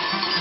Thank you.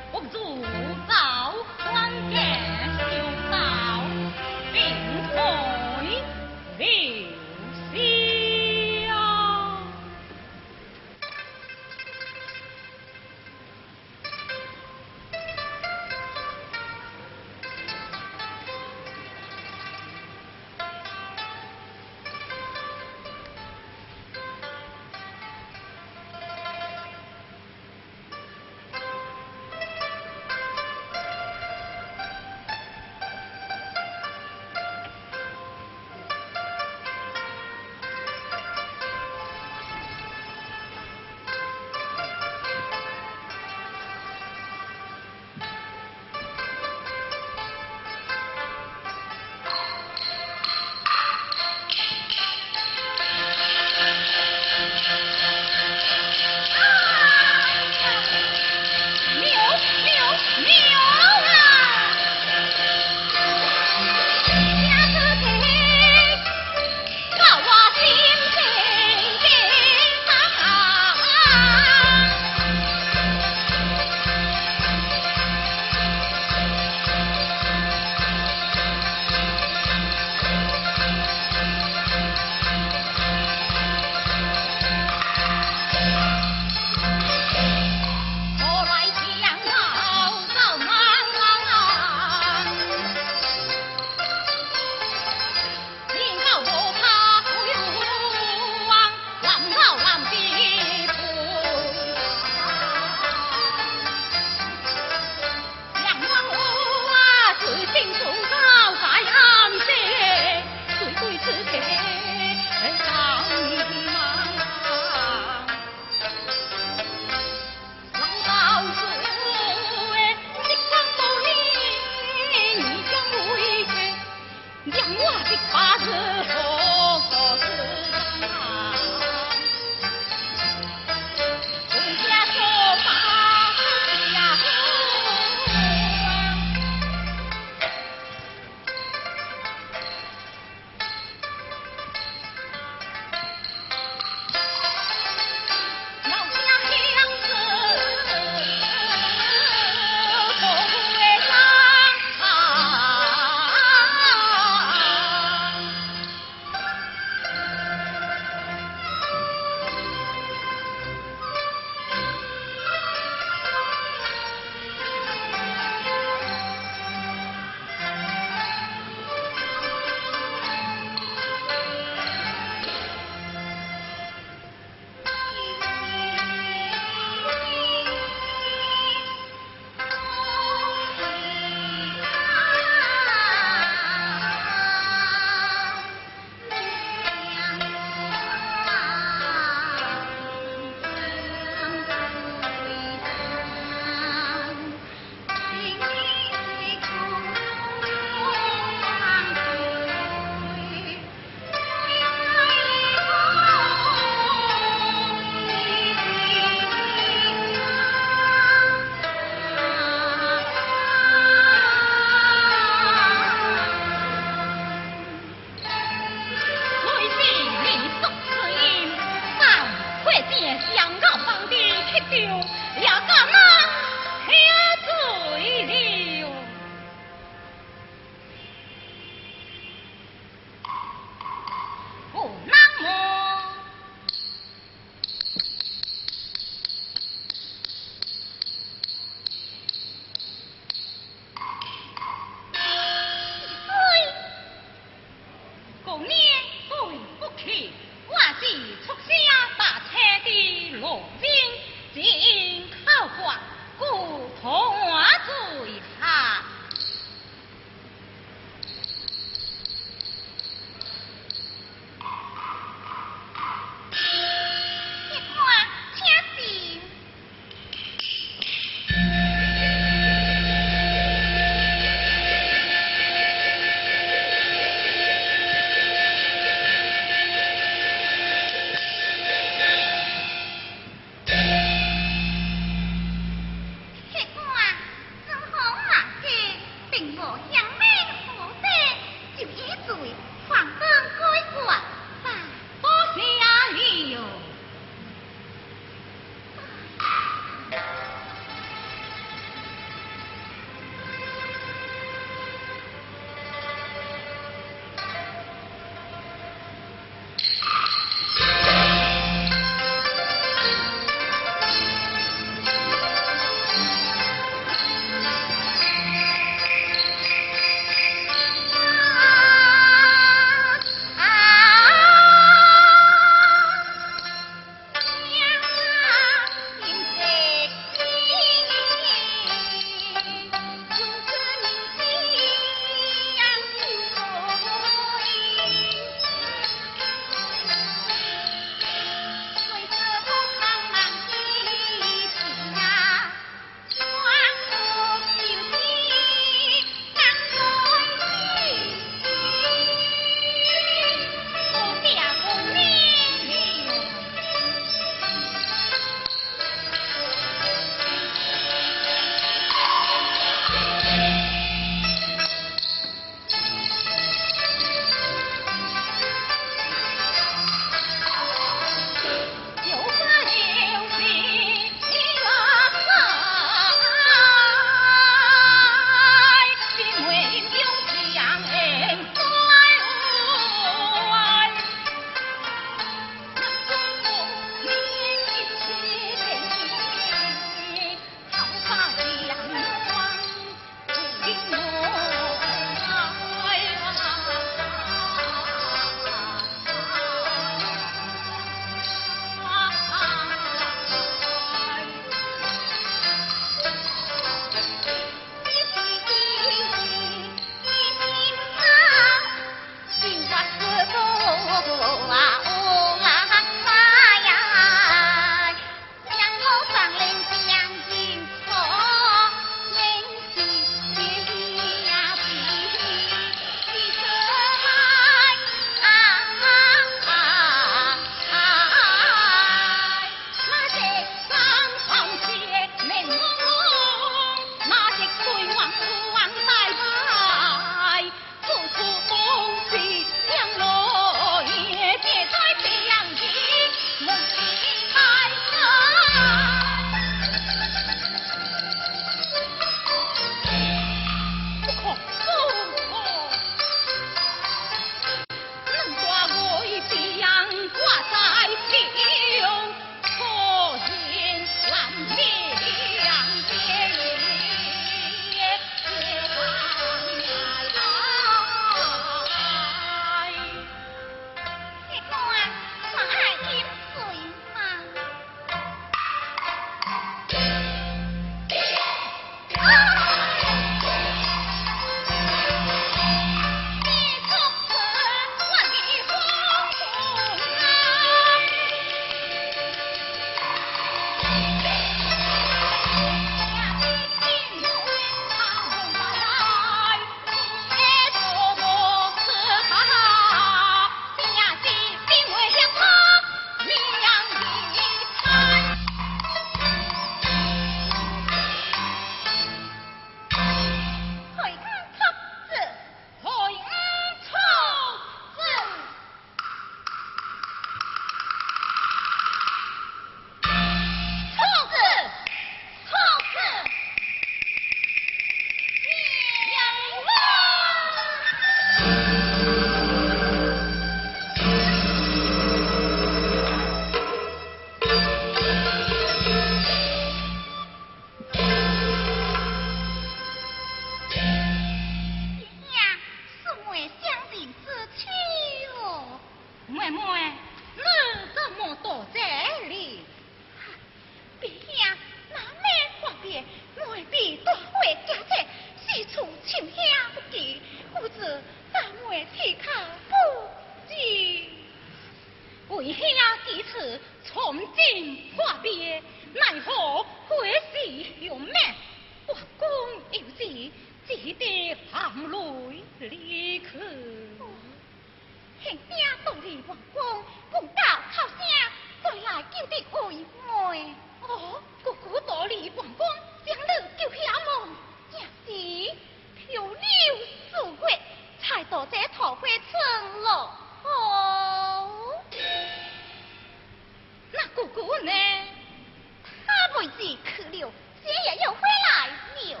妹子去了，今日又回来了，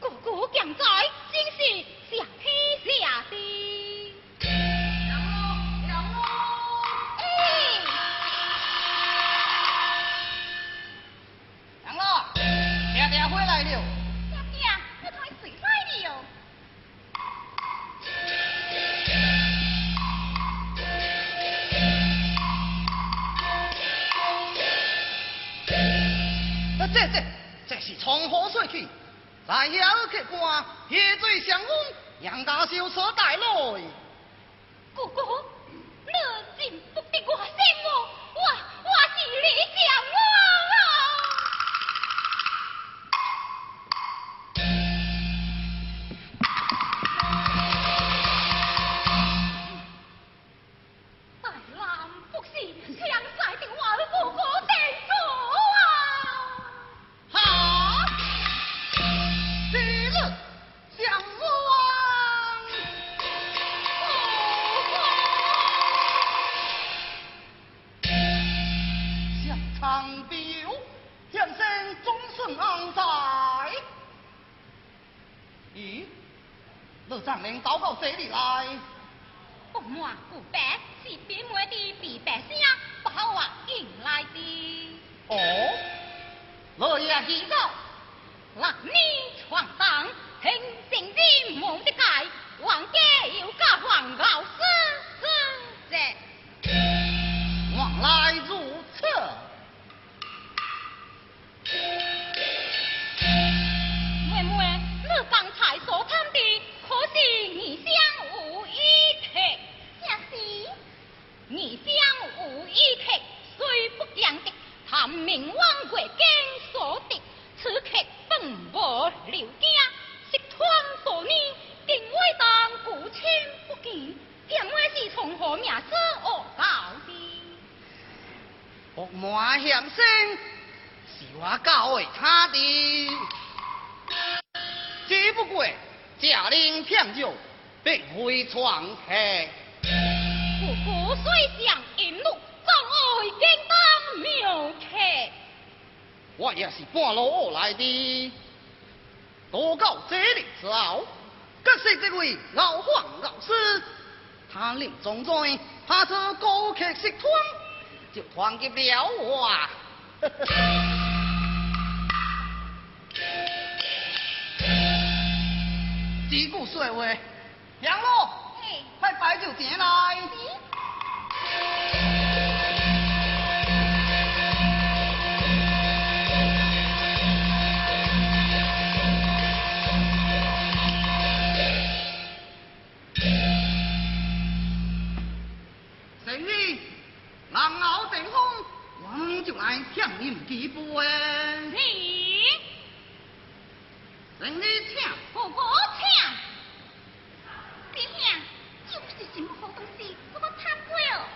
哥哥健在，真是想。从何说起，在遐客官夜醉相逢，杨家秀车带来。哥哥，明王国经所得，此刻本无留家，食团所念，定位当古亲不见，点会是从何名字而告的？福满乡声是我教的他的，只不过假令骗酒，并非闯客。姑姑虽想我也是半路而来的，到到这里之后，感谢这位老黄老师，他临终前怕是高客食团，就团结了我啊。这句说话，杨老，快摆酒钱来。就来向你几杯。你生意请。我我请。弟兄，这不是什么好东西，我都贪过哦。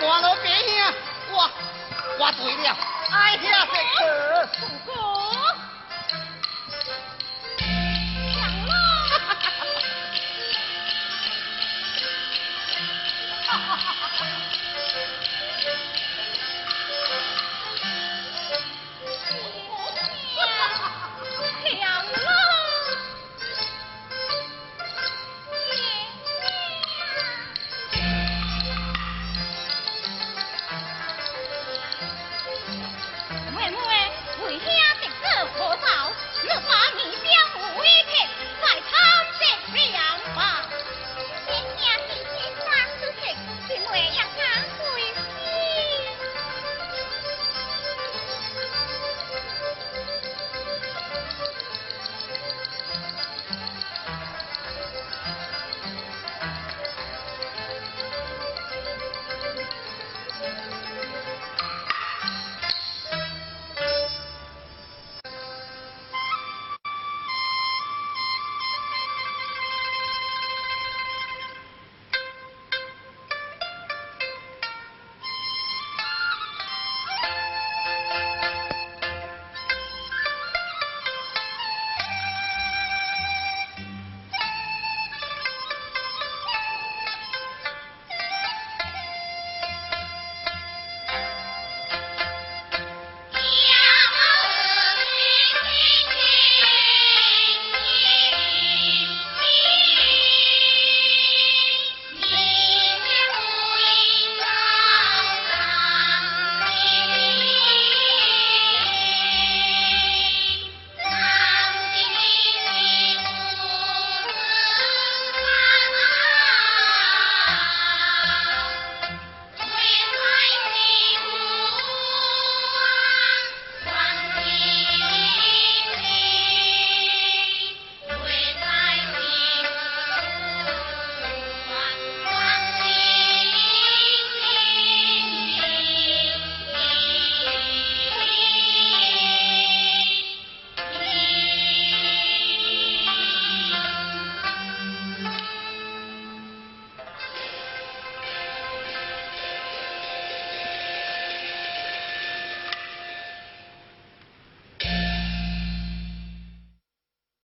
我了边呀，我我醉了，哎呀，这可。